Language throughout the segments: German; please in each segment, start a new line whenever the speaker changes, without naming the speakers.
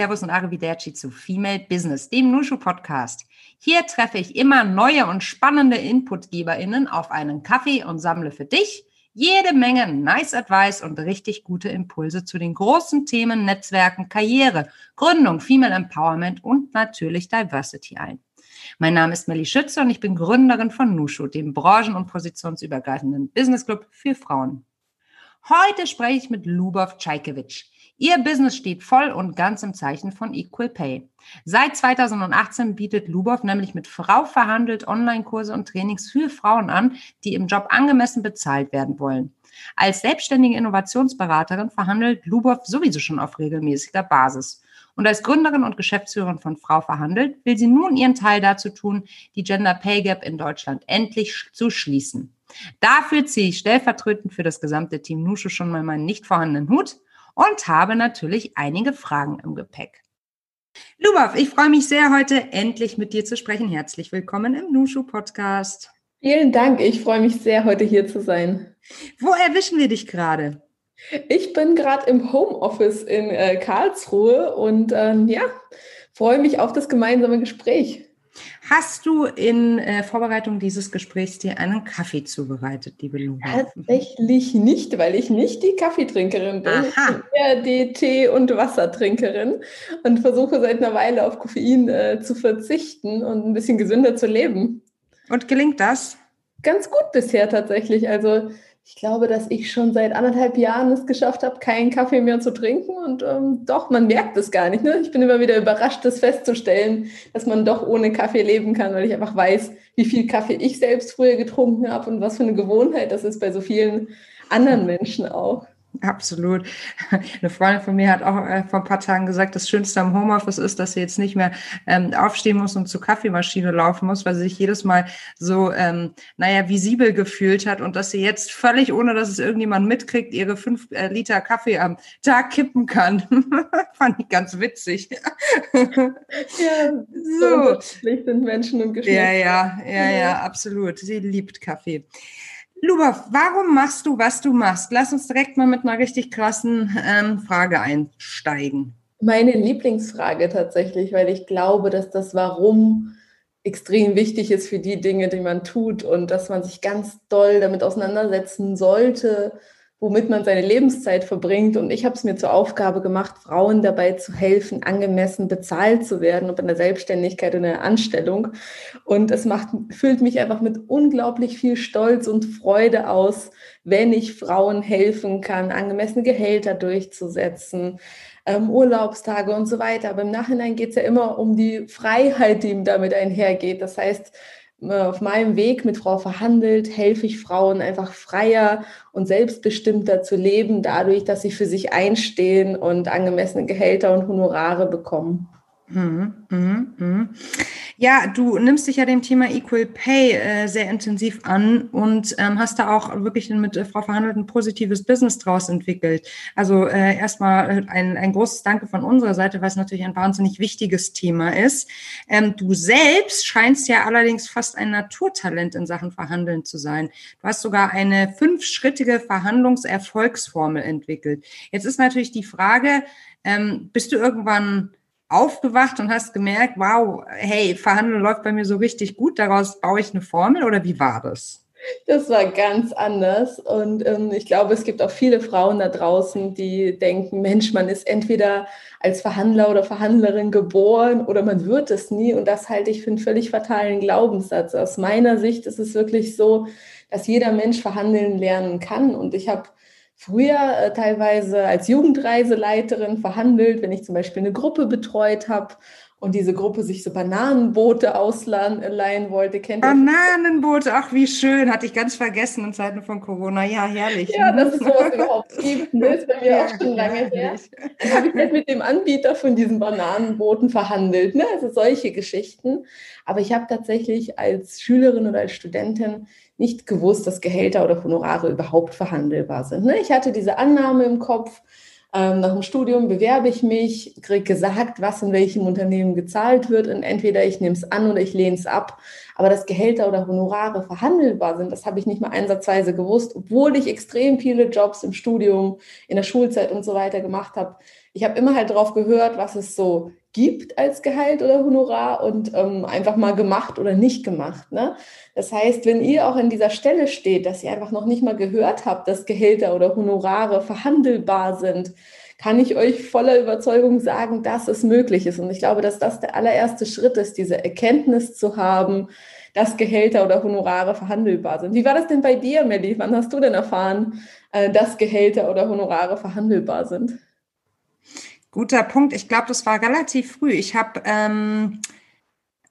Servus und Arrivederci zu Female Business, dem Nushu Podcast. Hier treffe ich immer neue und spannende InputgeberInnen auf einen Kaffee und sammle für dich jede Menge Nice Advice und richtig gute Impulse zu den großen Themen Netzwerken, Karriere, Gründung, Female Empowerment und natürlich Diversity ein. Mein Name ist Melly Schütze und ich bin Gründerin von Nushu, dem branchen- und positionsübergreifenden Business Club für Frauen. Heute spreche ich mit Lubov Czajkewitsch. Ihr Business steht voll und ganz im Zeichen von Equal Pay. Seit 2018 bietet Lubov nämlich mit Frau verhandelt Online-Kurse und Trainings für Frauen an, die im Job angemessen bezahlt werden wollen. Als selbstständige Innovationsberaterin verhandelt Lubov sowieso schon auf regelmäßiger Basis. Und als Gründerin und Geschäftsführerin von Frau Verhandelt will sie nun ihren Teil dazu tun, die Gender Pay Gap in Deutschland endlich zu schließen. Dafür ziehe ich stellvertretend für das gesamte Team Nusche schon mal meinen nicht vorhandenen Hut und habe natürlich einige Fragen im Gepäck. Lubov, ich freue mich sehr, heute endlich mit dir zu sprechen. Herzlich willkommen im Nushu Podcast.
Vielen Dank. Ich freue mich sehr, heute hier zu sein.
Wo erwischen wir dich gerade?
Ich bin gerade im Homeoffice in äh, Karlsruhe und ähm, ja, freue mich auf das gemeinsame Gespräch.
Hast du in äh, Vorbereitung dieses Gesprächs dir einen Kaffee zubereitet, liebe Luna?
Tatsächlich nicht, weil ich nicht die Kaffeetrinkerin bin. Aha. Ich bin eher die Tee- und Wassertrinkerin und versuche seit einer Weile auf Koffein äh, zu verzichten und ein bisschen gesünder zu leben.
Und gelingt das?
Ganz gut bisher tatsächlich. Also ich glaube, dass ich schon seit anderthalb Jahren es geschafft habe, keinen Kaffee mehr zu trinken. Und ähm, doch, man merkt es gar nicht. Ne? Ich bin immer wieder überrascht, das festzustellen, dass man doch ohne Kaffee leben kann, weil ich einfach weiß, wie viel Kaffee ich selbst früher getrunken habe und was für eine Gewohnheit das ist bei so vielen anderen Menschen auch.
Absolut. Eine Freundin von mir hat auch äh, vor ein paar Tagen gesagt, das Schönste am Homeoffice ist, dass sie jetzt nicht mehr ähm, aufstehen muss und zur Kaffeemaschine laufen muss, weil sie sich jedes Mal so, ähm, naja, visibel gefühlt hat und dass sie jetzt völlig, ohne dass es irgendjemand mitkriegt, ihre fünf äh, Liter Kaffee am Tag kippen kann. Fand ich ganz witzig.
ja, so. so sind Menschen und
Geschmack. Ja, ja, ja, ja, absolut. Sie liebt Kaffee. Luba, warum machst du, was du machst? Lass uns direkt mal mit einer richtig krassen ähm, Frage einsteigen.
Meine Lieblingsfrage tatsächlich, weil ich glaube, dass das Warum extrem wichtig ist für die Dinge, die man tut und dass man sich ganz doll damit auseinandersetzen sollte, womit man seine Lebenszeit verbringt. Und ich habe es mir zur Aufgabe gemacht, Frauen dabei zu helfen, angemessen bezahlt zu werden, ob in der Selbstständigkeit oder in der Anstellung. Und es macht, füllt mich einfach mit unglaublich viel Stolz und Freude aus, wenn ich Frauen helfen kann, angemessene Gehälter durchzusetzen, ähm, Urlaubstage und so weiter. Aber im Nachhinein geht es ja immer um die Freiheit, die damit einhergeht. Das heißt, auf meinem Weg mit Frau verhandelt, helfe ich Frauen einfach freier und selbstbestimmter zu leben, dadurch, dass sie für sich einstehen und angemessene Gehälter und Honorare bekommen.
Mhm, mhm, mhm. Ja, du nimmst dich ja dem Thema Equal Pay äh, sehr intensiv an und ähm, hast da auch wirklich mit äh, Frau Verhandelt ein positives Business draus entwickelt. Also äh, erstmal äh, ein, ein großes Danke von unserer Seite, weil es natürlich ein wahnsinnig wichtiges Thema ist. Ähm, du selbst scheinst ja allerdings fast ein Naturtalent in Sachen Verhandeln zu sein. Du hast sogar eine fünfschrittige Verhandlungserfolgsformel entwickelt. Jetzt ist natürlich die Frage, ähm, bist du irgendwann aufgewacht und hast gemerkt, wow, hey, Verhandeln läuft bei mir so richtig gut, daraus baue ich eine Formel oder wie war das?
Das war ganz anders und ähm, ich glaube, es gibt auch viele Frauen da draußen, die denken, Mensch, man ist entweder als Verhandler oder Verhandlerin geboren oder man wird es nie und das halte ich für einen völlig fatalen Glaubenssatz. Aus meiner Sicht ist es wirklich so, dass jeder Mensch verhandeln lernen kann und ich habe früher äh, teilweise als Jugendreiseleiterin verhandelt, wenn ich zum Beispiel eine Gruppe betreut habe und diese Gruppe sich so Bananenboote ausleihen wollte.
Kennt Bananenboote, ach wie schön, hatte ich ganz vergessen in Zeiten von Corona. Ja, herrlich.
Ja, dass es sowas überhaupt gibt, ne, ist bei mir ja, auch schon lange her. Dann habe ich halt mit dem Anbieter von diesen Bananenbooten verhandelt, ne? also solche Geschichten. Aber ich habe tatsächlich als Schülerin oder als Studentin nicht gewusst, dass Gehälter oder Honorare überhaupt verhandelbar sind. Ne? Ich hatte diese Annahme im Kopf, ähm, nach dem Studium bewerbe ich mich, kriege gesagt, was in welchem Unternehmen gezahlt wird und entweder ich nehme es an oder ich lehne es ab. Aber dass Gehälter oder Honorare verhandelbar sind, das habe ich nicht mal einsatzweise gewusst, obwohl ich extrem viele Jobs im Studium, in der Schulzeit und so weiter gemacht habe. Ich habe immer halt darauf gehört, was es so gibt als Gehalt oder Honorar und ähm, einfach mal gemacht oder nicht gemacht. Ne? Das heißt, wenn ihr auch an dieser Stelle steht, dass ihr einfach noch nicht mal gehört habt, dass Gehälter oder Honorare verhandelbar sind, kann ich euch voller Überzeugung sagen, dass es möglich ist. Und ich glaube, dass das der allererste Schritt ist, diese Erkenntnis zu haben, dass Gehälter oder Honorare verhandelbar sind. Wie war das denn bei dir, Melly? Wann hast du denn erfahren, äh, dass Gehälter oder Honorare verhandelbar sind?
Guter Punkt. Ich glaube, das war relativ früh. Ich habe ähm,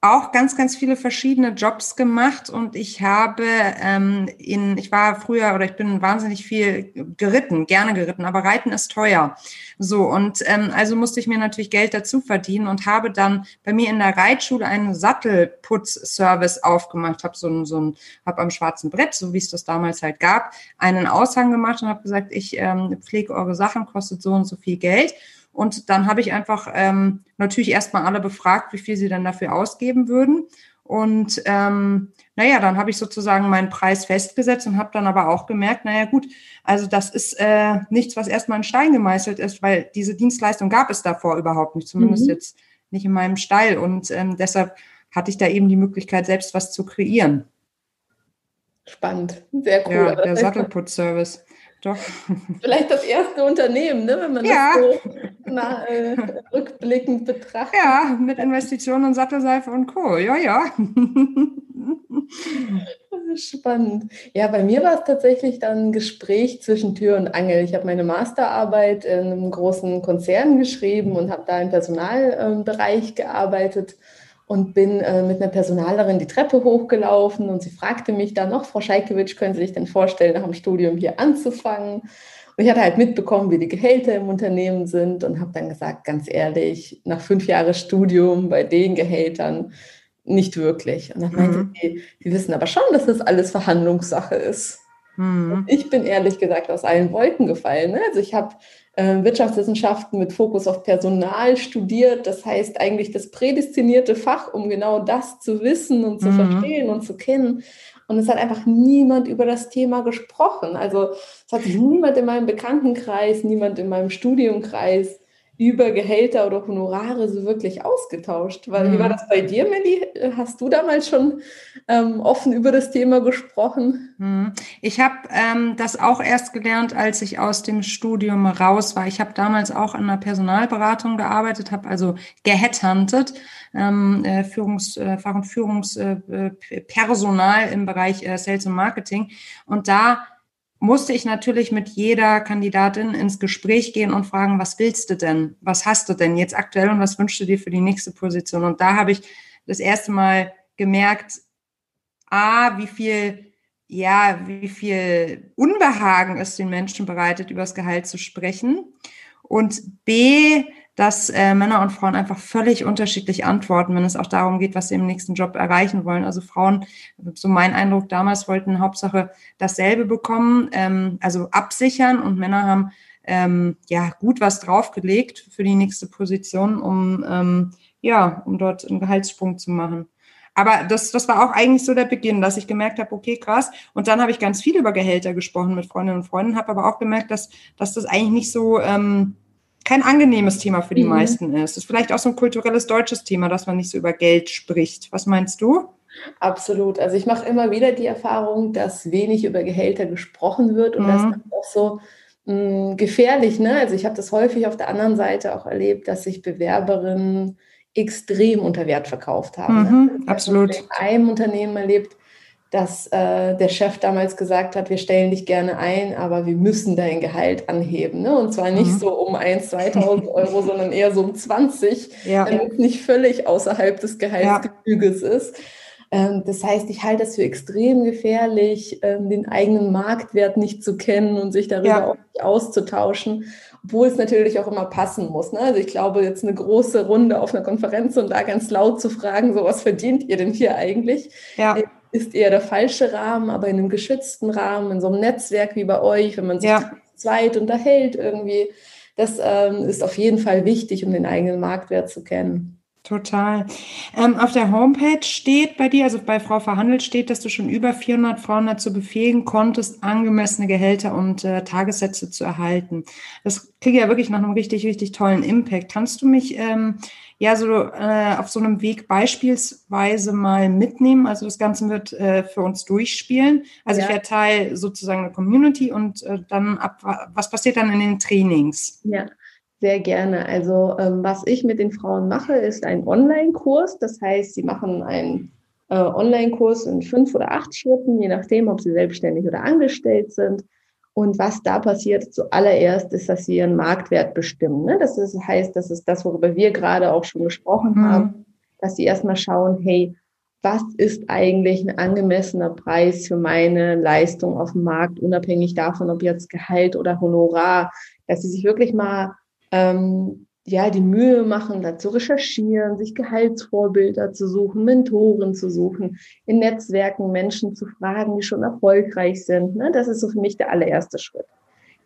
auch ganz, ganz viele verschiedene Jobs gemacht und ich habe ähm, in, ich war früher oder ich bin wahnsinnig viel geritten, gerne geritten, aber Reiten ist teuer. So und ähm, also musste ich mir natürlich Geld dazu verdienen und habe dann bei mir in der Reitschule einen Sattelputzservice aufgemacht, habe so ein, so ein, habe am schwarzen Brett, so wie es das damals halt gab, einen Aushang gemacht und habe gesagt, ich ähm, pflege eure Sachen, kostet so und so viel Geld. Und dann habe ich einfach ähm, natürlich erstmal alle befragt, wie viel sie dann dafür ausgeben würden. Und ähm, naja, dann habe ich sozusagen meinen Preis festgesetzt und habe dann aber auch gemerkt, naja gut, also das ist äh, nichts, was erstmal in Stein gemeißelt ist, weil diese Dienstleistung gab es davor überhaupt nicht, zumindest mhm. jetzt nicht in meinem Stall. Und ähm, deshalb hatte ich da eben die Möglichkeit, selbst was zu kreieren.
Spannend, sehr cool.
Ja, der Sattelputzservice. Doch.
Vielleicht das erste Unternehmen, ne, wenn man ja. das so na, äh, rückblickend betrachtet.
Ja, mit Investitionen und Sattelseife und Co. Ja, ja.
Spannend. Ja, bei mir war es tatsächlich dann ein Gespräch zwischen Tür und Angel. Ich habe meine Masterarbeit in einem großen Konzern geschrieben und habe da im Personalbereich gearbeitet und bin äh, mit einer Personalerin die Treppe hochgelaufen und sie fragte mich dann noch, Frau Scheikewitsch, können Sie sich denn vorstellen, nach dem Studium hier anzufangen? Und ich hatte halt mitbekommen, wie die Gehälter im Unternehmen sind und habe dann gesagt, ganz ehrlich, nach fünf Jahren Studium bei den Gehältern nicht wirklich. Und dann meinte mhm. sie, Sie wissen aber schon, dass das alles Verhandlungssache ist. Mhm. Ich bin ehrlich gesagt aus allen Wolken gefallen. Ne? Also ich habe Wirtschaftswissenschaften mit Fokus auf Personal studiert. Das heißt eigentlich das prädestinierte Fach, um genau das zu wissen und zu mhm. verstehen und zu kennen. Und es hat einfach niemand über das Thema gesprochen. Also es hat sich niemand in meinem Bekanntenkreis, niemand in meinem Studiumkreis über Gehälter oder Honorare so wirklich ausgetauscht. Weil, mhm. Wie war mhm. das bei dir, Melly? Hast du damals schon ähm, offen über das Thema gesprochen?
Mhm. Ich habe ähm, das auch erst gelernt, als ich aus dem Studium raus war. Ich habe damals auch in einer Personalberatung gearbeitet, habe also geheadhuntet, ähm, äh, Führungs, äh, Fach- und Führungspersonal äh, im Bereich äh, Sales und Marketing. Und da musste ich natürlich mit jeder Kandidatin ins Gespräch gehen und fragen, was willst du denn? Was hast du denn jetzt aktuell und was wünschst du dir für die nächste Position? Und da habe ich das erste Mal gemerkt, A, wie viel, ja, wie viel Unbehagen es den Menschen bereitet, über das Gehalt zu sprechen. Und B, dass äh, Männer und Frauen einfach völlig unterschiedlich antworten, wenn es auch darum geht, was sie im nächsten Job erreichen wollen. Also Frauen, so mein Eindruck damals, wollten Hauptsache dasselbe bekommen, ähm, also absichern und Männer haben ähm, ja gut was draufgelegt für die nächste Position, um ähm, ja, um dort einen Gehaltssprung zu machen. Aber das, das war auch eigentlich so der Beginn, dass ich gemerkt habe, okay, krass. Und dann habe ich ganz viel über Gehälter gesprochen mit Freundinnen und Freunden, habe aber auch gemerkt, dass, dass das eigentlich nicht so ähm, kein angenehmes Thema für die mhm. meisten ist. Das ist vielleicht auch so ein kulturelles deutsches Thema, dass man nicht so über Geld spricht. Was meinst du?
Absolut. Also ich mache immer wieder die Erfahrung, dass wenig über Gehälter gesprochen wird und mhm. das ist auch so mh, mm, gefährlich. Ne? Also ich habe das häufig auf der anderen Seite auch erlebt, dass sich Bewerberinnen extrem unter Wert verkauft haben.
Ne? Mhm, ne? Absolut.
Ich habe in einem Unternehmen erlebt, dass äh, der Chef damals gesagt hat, wir stellen dich gerne ein, aber wir müssen dein Gehalt anheben. Ne? Und zwar nicht mhm. so um 1, 2000 Euro, sondern eher so um 20, ja. damit es nicht völlig außerhalb des Gehaltsgefüges ja. ist. Ähm, das heißt, ich halte es für extrem gefährlich, ähm, den eigenen Marktwert nicht zu kennen und sich darüber ja. auch nicht auszutauschen obwohl es natürlich auch immer passen muss. Ne? Also ich glaube, jetzt eine große Runde auf einer Konferenz und da ganz laut zu fragen, so was verdient ihr denn hier eigentlich? Ja. Äh, ist eher der falsche Rahmen, aber in einem geschützten Rahmen, in so einem Netzwerk wie bei euch, wenn man sich ja. zweit unterhält irgendwie, das ähm, ist auf jeden Fall wichtig, um den eigenen Marktwert zu kennen.
Total. Ähm, auf der Homepage steht bei dir, also bei Frau Verhandelt steht, dass du schon über 400 Frauen dazu befähigen konntest, angemessene Gehälter und äh, Tagessätze zu erhalten. Das kriege ja wirklich nach einem richtig, richtig tollen Impact. Kannst du mich ähm, ja so äh, auf so einem Weg beispielsweise mal mitnehmen? Also das Ganze wird äh, für uns durchspielen. Also ja. ich werde Teil sozusagen der Community und äh, dann ab, was passiert dann in den Trainings?
Ja. Sehr gerne. Also ähm, was ich mit den Frauen mache, ist ein Online-Kurs. Das heißt, sie machen einen äh, Online-Kurs in fünf oder acht Schritten, je nachdem, ob sie selbstständig oder angestellt sind. Und was da passiert zuallererst, ist, dass sie ihren Marktwert bestimmen. Ne? Das ist, heißt, das ist das, worüber wir gerade auch schon gesprochen mhm. haben, dass sie erstmal schauen, hey, was ist eigentlich ein angemessener Preis für meine Leistung auf dem Markt, unabhängig davon, ob jetzt Gehalt oder Honorar, dass sie sich wirklich mal ähm, ja, die Mühe machen, da zu recherchieren, sich Gehaltsvorbilder zu suchen, Mentoren zu suchen, in Netzwerken Menschen zu fragen, die schon erfolgreich sind. Ne? Das ist so für mich der allererste Schritt.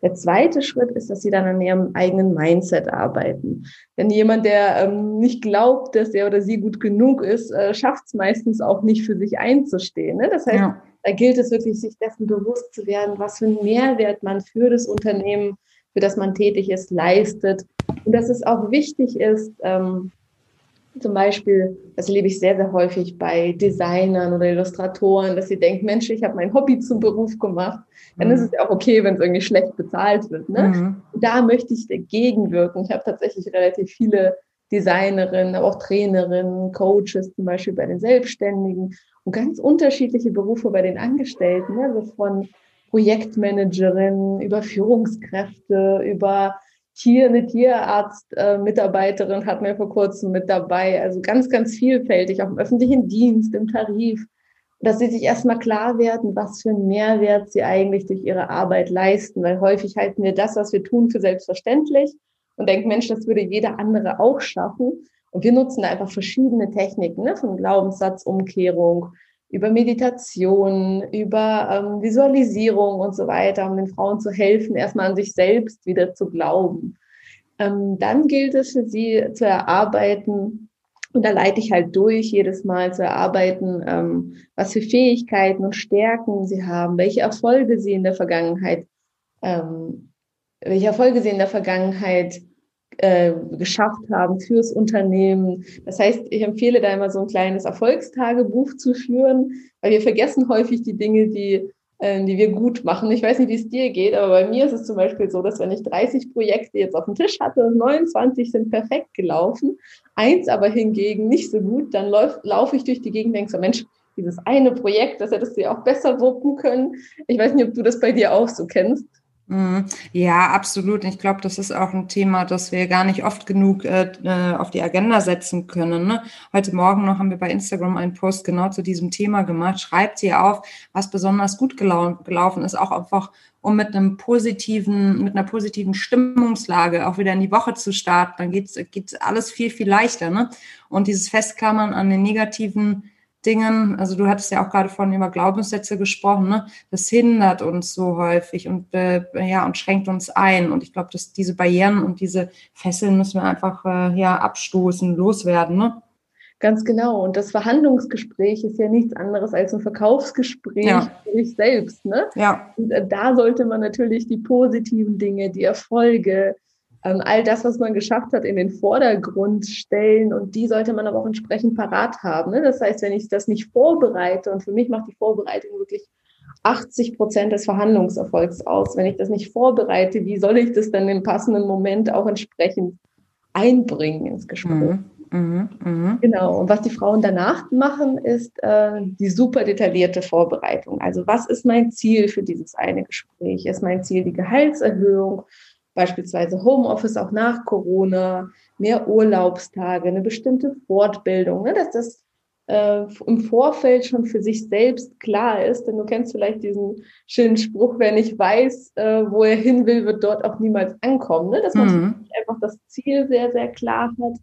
Der zweite Schritt ist, dass sie dann an ihrem eigenen Mindset arbeiten. Denn jemand, der ähm, nicht glaubt, dass er oder sie gut genug ist, äh, schafft es meistens auch nicht für sich einzustehen. Ne? Das heißt, ja. da gilt es wirklich, sich dessen bewusst zu werden, was für einen Mehrwert man für das Unternehmen für das man tätig ist, leistet. Und dass es auch wichtig ist, ähm, zum Beispiel, das erlebe ich sehr, sehr häufig bei Designern oder Illustratoren, dass sie denken, Mensch, ich habe mein Hobby zum Beruf gemacht. Dann mhm. ist es ja auch okay, wenn es irgendwie schlecht bezahlt wird. Ne? Mhm. Da möchte ich dagegen wirken. Ich habe tatsächlich relativ viele Designerinnen, aber auch Trainerinnen, Coaches zum Beispiel bei den Selbstständigen und ganz unterschiedliche Berufe bei den Angestellten. Ne? Also von Projektmanagerin, über Führungskräfte, über Tier, eine Tierarzt-Mitarbeiterin äh, hatten wir vor kurzem mit dabei. Also ganz, ganz vielfältig, auch im öffentlichen Dienst, im Tarif. Dass sie sich erstmal klar werden, was für einen Mehrwert sie eigentlich durch ihre Arbeit leisten. Weil häufig halten wir das, was wir tun, für selbstverständlich und denken, Mensch, das würde jeder andere auch schaffen. Und wir nutzen einfach verschiedene Techniken, ne, von Glaubenssatzumkehrung über Meditation, über ähm, Visualisierung und so weiter, um den Frauen zu helfen, erstmal an sich selbst wieder zu glauben. Ähm, dann gilt es für sie zu erarbeiten, und da leite ich halt durch, jedes Mal zu erarbeiten, ähm, was für Fähigkeiten und Stärken sie haben, welche Erfolge sie in der Vergangenheit, ähm, welche Erfolge sie in der Vergangenheit äh, geschafft haben fürs Unternehmen. Das heißt, ich empfehle da immer so ein kleines Erfolgstagebuch zu führen, weil wir vergessen häufig die Dinge, die, äh, die wir gut machen. Ich weiß nicht, wie es dir geht, aber bei mir ist es zum Beispiel so, dass wenn ich 30 Projekte jetzt auf dem Tisch hatte, 29 sind perfekt gelaufen, eins aber hingegen nicht so gut, dann laufe ich durch die Gegend und denke so, Mensch, dieses eine Projekt, das hättest du ja auch besser wuppen können. Ich weiß nicht, ob du das bei dir auch so kennst.
Mhm. Ja, absolut. Ich glaube, das ist auch ein Thema, das wir gar nicht oft genug äh, äh, auf die Agenda setzen können. Ne? Heute Morgen noch haben wir bei Instagram einen Post genau zu diesem Thema gemacht. Schreibt sie auf, was besonders gut gelau gelaufen ist, auch einfach, um mit einem positiven, mit einer positiven Stimmungslage auch wieder in die Woche zu starten. Dann geht's geht's alles viel, viel leichter. Ne? Und dieses Festklammern an den negativen Dingen, also du hattest ja auch gerade vorhin über Glaubenssätze gesprochen, ne? das hindert uns so häufig und äh, ja und schränkt uns ein. Und ich glaube, dass diese Barrieren und diese Fesseln müssen wir einfach äh, ja abstoßen, loswerden. Ne?
Ganz genau. Und das Verhandlungsgespräch ist ja nichts anderes als ein Verkaufsgespräch ja. für sich selbst. Ne?
Ja.
Und äh, da sollte man natürlich die positiven Dinge, die Erfolge, ähm, all das, was man geschafft hat, in den Vordergrund stellen und die sollte man aber auch entsprechend parat haben. Ne? Das heißt, wenn ich das nicht vorbereite und für mich macht die Vorbereitung wirklich 80 Prozent des Verhandlungserfolgs aus. Wenn ich das nicht vorbereite, wie soll ich das dann im passenden Moment auch entsprechend einbringen ins Gespräch? Mhm. Mhm, mh. Genau. Und was die Frauen danach machen, ist äh, die super detaillierte Vorbereitung. Also was ist mein Ziel für dieses eine Gespräch? Ist mein Ziel die Gehaltserhöhung? Beispielsweise Homeoffice auch nach Corona, mehr Urlaubstage, eine bestimmte Fortbildung, ne, dass das äh, im Vorfeld schon für sich selbst klar ist. Denn du kennst vielleicht diesen schönen Spruch, wer nicht weiß, äh, wo er hin will, wird dort auch niemals ankommen. Ne? Dass man mhm. einfach das Ziel sehr, sehr klar hat.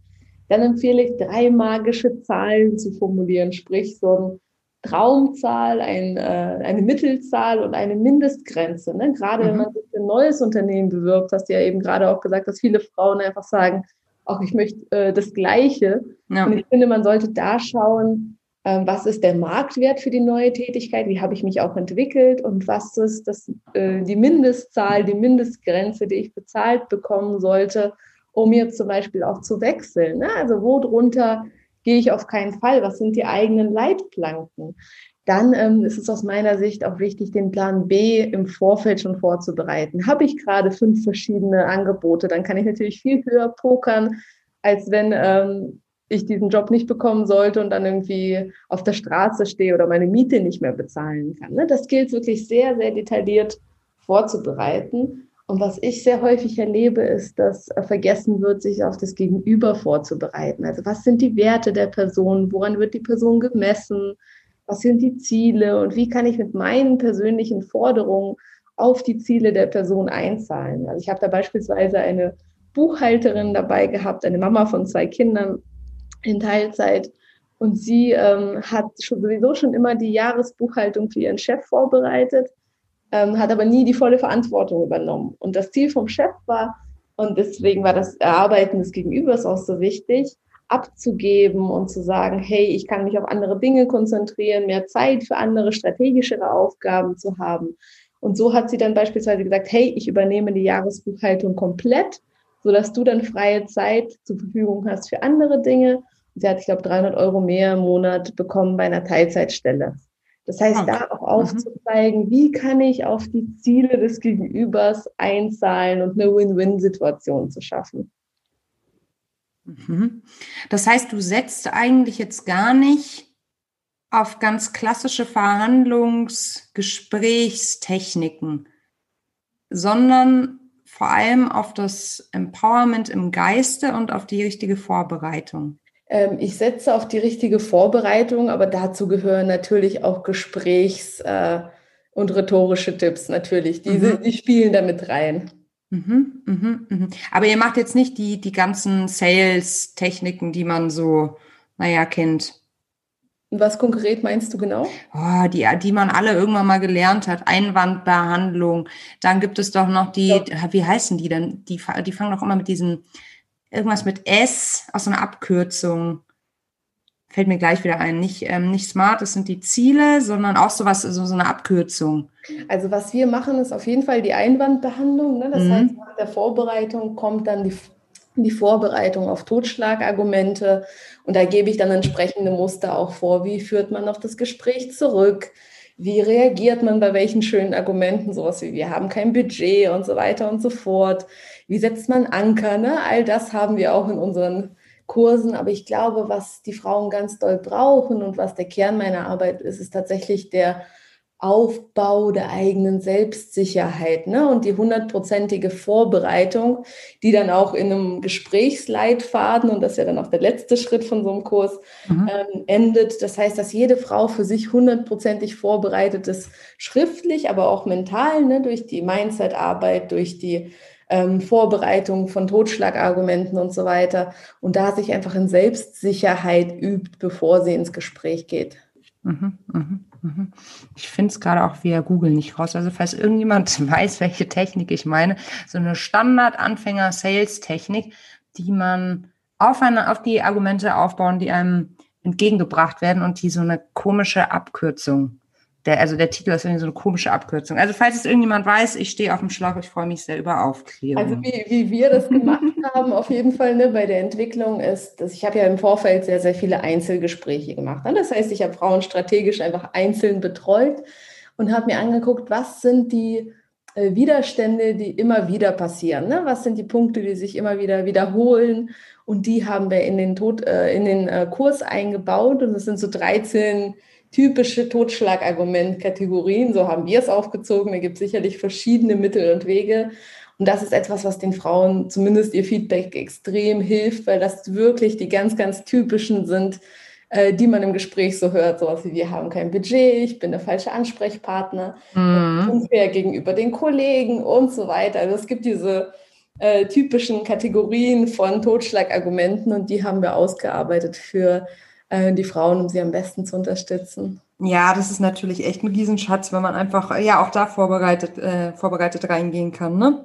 Dann empfehle ich, drei magische Zahlen zu formulieren, sprich so ein Traumzahl, ein, äh, eine Mittelzahl und eine Mindestgrenze. Ne? Gerade mhm. wenn man sich für ein neues Unternehmen bewirbt, hast du ja eben gerade auch gesagt, dass viele Frauen einfach sagen, auch ich möchte äh, das Gleiche. Ja. Und ich finde, man sollte da schauen, äh, was ist der Marktwert für die neue Tätigkeit, wie habe ich mich auch entwickelt und was ist das, äh, die Mindestzahl, die Mindestgrenze, die ich bezahlt bekommen sollte, um jetzt zum Beispiel auch zu wechseln. Ne? Also wo drunter gehe ich auf keinen Fall? Was sind die eigenen Leitplanken? Dann ähm, ist es aus meiner Sicht auch wichtig, den Plan B im Vorfeld schon vorzubereiten. Habe ich gerade fünf verschiedene Angebote, dann kann ich natürlich viel höher pokern, als wenn ähm, ich diesen Job nicht bekommen sollte und dann irgendwie auf der Straße stehe oder meine Miete nicht mehr bezahlen kann. Ne? Das gilt wirklich sehr, sehr detailliert vorzubereiten. Und was ich sehr häufig erlebe, ist, dass äh, vergessen wird, sich auf das Gegenüber vorzubereiten. Also was sind die Werte der Person? Woran wird die Person gemessen? Was sind die Ziele? Und wie kann ich mit meinen persönlichen Forderungen auf die Ziele der Person einzahlen? Also ich habe da beispielsweise eine Buchhalterin dabei gehabt, eine Mama von zwei Kindern in Teilzeit. Und sie ähm, hat schon, sowieso schon immer die Jahresbuchhaltung für ihren Chef vorbereitet ähm, hat aber nie die volle Verantwortung übernommen. Und das Ziel vom Chef war, und deswegen war das Erarbeiten des Gegenübers auch so wichtig, abzugeben und zu sagen, hey, ich kann mich auf andere Dinge konzentrieren, mehr Zeit für andere strategischere Aufgaben zu haben. Und so hat sie dann beispielsweise gesagt, hey, ich übernehme die Jahresbuchhaltung komplett, sodass du dann freie Zeit zur Verfügung hast für andere Dinge. Und sie hat, ich glaube, 300 Euro mehr im Monat bekommen bei einer Teilzeitstelle. Das heißt, da auch mhm. aufzuzeigen, wie kann ich auf die Ziele des Gegenübers einzahlen und eine Win-Win-Situation zu schaffen.
Mhm. Das heißt, du setzt eigentlich jetzt gar nicht auf ganz klassische Verhandlungsgesprächstechniken, sondern vor allem auf das Empowerment im Geiste und auf die richtige Vorbereitung.
Ähm, ich setze auf die richtige Vorbereitung, aber dazu gehören natürlich auch Gesprächs- äh, und rhetorische Tipps natürlich. Die, mhm. die spielen damit rein.
Mhm, mhm, mhm. Aber ihr macht jetzt nicht die, die ganzen Sales-Techniken, die man so, naja, kennt.
Was konkret meinst du genau?
Oh, die, die man alle irgendwann mal gelernt hat. Einwandbehandlung. Dann gibt es doch noch die, ja. wie heißen die denn? Die, die fangen doch immer mit diesen irgendwas mit S aus so einer Abkürzung. Fällt mir gleich wieder ein. Nicht, ähm, nicht smart, das sind die Ziele, sondern auch sowas, so, so eine Abkürzung.
Also was wir machen, ist auf jeden Fall die Einwandbehandlung. Ne? Das mhm. heißt, nach der Vorbereitung kommt dann die, die Vorbereitung auf Totschlagargumente. Und da gebe ich dann entsprechende Muster auch vor. Wie führt man auf das Gespräch zurück? Wie reagiert man bei welchen schönen Argumenten? Sowas wie wir haben kein Budget und so weiter und so fort. Wie setzt man Anker? Ne? All das haben wir auch in unseren Kursen. Aber ich glaube, was die Frauen ganz doll brauchen und was der Kern meiner Arbeit ist, ist tatsächlich der Aufbau der eigenen Selbstsicherheit ne? und die hundertprozentige Vorbereitung, die dann auch in einem Gesprächsleitfaden, und das ist ja dann auch der letzte Schritt von so einem Kurs, mhm. ähm, endet. Das heißt, dass jede Frau für sich hundertprozentig vorbereitet ist, schriftlich, aber auch mental, ne? durch die Mindset-Arbeit, durch die ähm, Vorbereitung von Totschlagargumenten und so weiter. Und da sich einfach in Selbstsicherheit übt, bevor sie ins Gespräch geht. Mhm,
mhm, mhm. Ich finde es gerade auch via Google nicht raus. Also falls irgendjemand weiß, welche Technik ich meine, so eine Standard-Anfänger-Sales-Technik, die man auf, eine, auf die Argumente aufbauen, die einem entgegengebracht werden und die so eine komische Abkürzung der, also der Titel ist irgendwie so eine komische Abkürzung. Also falls es irgendjemand weiß, ich stehe auf dem Schlauch, ich freue mich sehr über Aufklärung.
Also wie, wie wir das gemacht haben, auf jeden Fall ne, bei der Entwicklung ist, dass ich habe ja im Vorfeld sehr, sehr viele Einzelgespräche gemacht. Ne? Das heißt, ich habe Frauen strategisch einfach einzeln betreut und habe mir angeguckt, was sind die äh, Widerstände, die immer wieder passieren. Ne? Was sind die Punkte, die sich immer wieder wiederholen? Und die haben wir in den, Tod, äh, in den äh, Kurs eingebaut. Und das sind so 13 typische Totschlagargument-Kategorien. So haben wir es aufgezogen. Da gibt es sicherlich verschiedene Mittel und Wege. Und das ist etwas, was den Frauen zumindest ihr Feedback extrem hilft, weil das wirklich die ganz, ganz typischen sind, äh, die man im Gespräch so hört. Sowas wie, wir haben kein Budget, ich bin der falsche Ansprechpartner, mhm. unfair gegenüber den Kollegen und so weiter. Also es gibt diese äh, typischen Kategorien von Totschlagargumenten und die haben wir ausgearbeitet für äh, die Frauen, um sie am besten zu unterstützen.
Ja, das ist natürlich echt ein Riesenschatz, wenn man einfach ja auch da vorbereitet, äh, vorbereitet reingehen kann. Ne?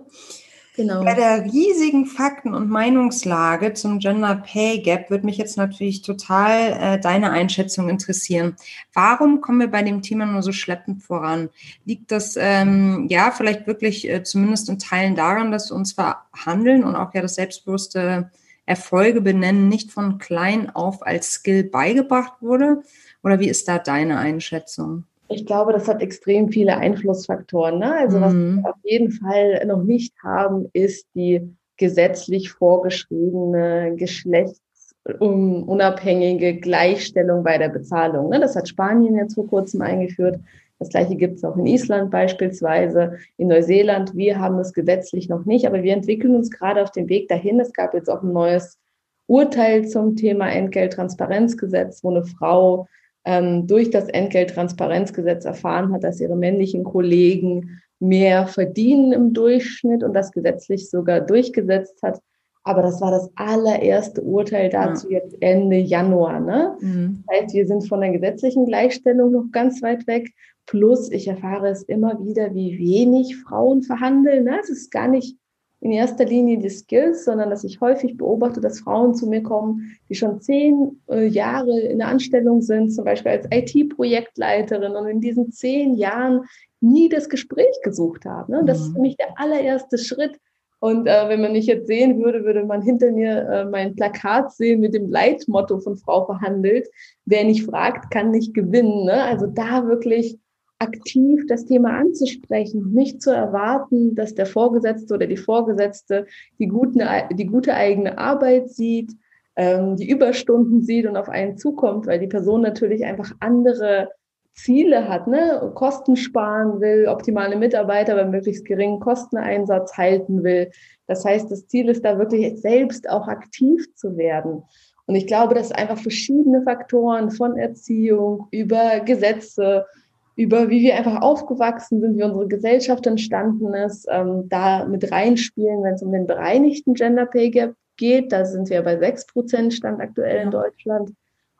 Genau. Bei der riesigen Fakten- und Meinungslage zum Gender Pay Gap würde mich jetzt natürlich total äh, deine Einschätzung interessieren. Warum kommen wir bei dem Thema nur so schleppend voran? Liegt das ähm, ja vielleicht wirklich äh, zumindest in Teilen daran, dass uns Verhandeln und auch ja das selbstbewusste Erfolge benennen nicht von klein auf als Skill beigebracht wurde? Oder wie ist da deine Einschätzung?
Ich glaube, das hat extrem viele Einflussfaktoren. Ne? Also was mhm. wir auf jeden Fall noch nicht haben, ist die gesetzlich vorgeschriebene geschlechtsunabhängige Gleichstellung bei der Bezahlung. Ne? Das hat Spanien jetzt vor kurzem eingeführt. Das gleiche gibt es auch in Island beispielsweise, in Neuseeland. Wir haben es gesetzlich noch nicht, aber wir entwickeln uns gerade auf dem Weg dahin. Es gab jetzt auch ein neues Urteil zum Thema Entgelttransparenzgesetz, wo eine Frau ähm, durch das Entgelttransparenzgesetz erfahren hat, dass ihre männlichen Kollegen mehr verdienen im Durchschnitt und das gesetzlich sogar durchgesetzt hat. Aber das war das allererste Urteil dazu ja. jetzt Ende Januar. Ne? Mhm. Das heißt, wir sind von der gesetzlichen Gleichstellung noch ganz weit weg. Plus, ich erfahre es immer wieder, wie wenig Frauen verhandeln. Ne? Es ist gar nicht in erster Linie die Skills, sondern dass ich häufig beobachte, dass Frauen zu mir kommen, die schon zehn äh, Jahre in der Anstellung sind, zum Beispiel als IT-Projektleiterin und in diesen zehn Jahren nie das Gespräch gesucht haben. Ne? Das ist mhm. für mich der allererste Schritt. Und äh, wenn man mich jetzt sehen würde, würde man hinter mir äh, mein Plakat sehen mit dem Leitmotto von Frau verhandelt. Wer nicht fragt, kann nicht gewinnen. Ne? Also da wirklich aktiv das Thema anzusprechen, nicht zu erwarten, dass der Vorgesetzte oder die Vorgesetzte die, guten, die gute eigene Arbeit sieht, ähm, die Überstunden sieht und auf einen zukommt, weil die Person natürlich einfach andere Ziele hat, ne? Kosten sparen will, optimale Mitarbeiter bei möglichst geringen Kosteneinsatz halten will. Das heißt, das Ziel ist da wirklich selbst auch aktiv zu werden. Und ich glaube, dass einfach verschiedene Faktoren von Erziehung über Gesetze, über wie wir einfach aufgewachsen sind, wie unsere Gesellschaft entstanden ist, ähm, da mit reinspielen, wenn es um den bereinigten Gender Pay Gap geht. Da sind wir bei sechs Prozent Stand aktuell in Deutschland.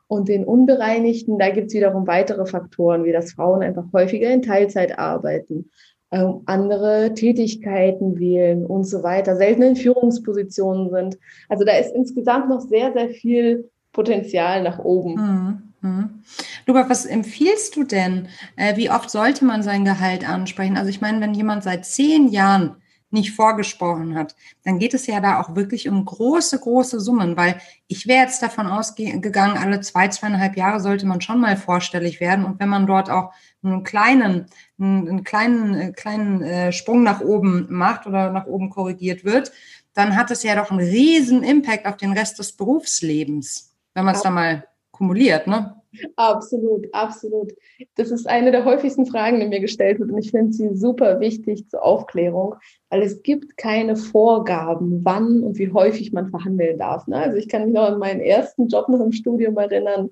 Und den unbereinigten, da gibt es wiederum weitere Faktoren, wie dass Frauen einfach häufiger in Teilzeit arbeiten, ähm, andere Tätigkeiten wählen und so weiter, selten in Führungspositionen sind. Also da ist insgesamt noch sehr, sehr viel Potenzial nach oben. Mhm.
Mhm. Luba, was empfiehlst du denn? Äh, wie oft sollte man sein Gehalt ansprechen? Also ich meine, wenn jemand seit zehn Jahren nicht vorgesprochen hat, dann geht es ja da auch wirklich um große, große Summen, weil ich wäre jetzt davon ausgegangen, alle zwei, zweieinhalb Jahre sollte man schon mal vorstellig werden. Und wenn man dort auch einen kleinen, einen kleinen, äh, kleinen äh, Sprung nach oben macht oder nach oben korrigiert wird, dann hat es ja doch einen riesen Impact auf den Rest des Berufslebens, wenn man es da mal kumuliert, ne?
Absolut, absolut. Das ist eine der häufigsten Fragen, die mir gestellt wird und ich finde sie super wichtig zur Aufklärung, weil es gibt keine Vorgaben, wann und wie häufig man verhandeln darf. Ne? Also ich kann mich noch an meinen ersten Job noch im Studium erinnern.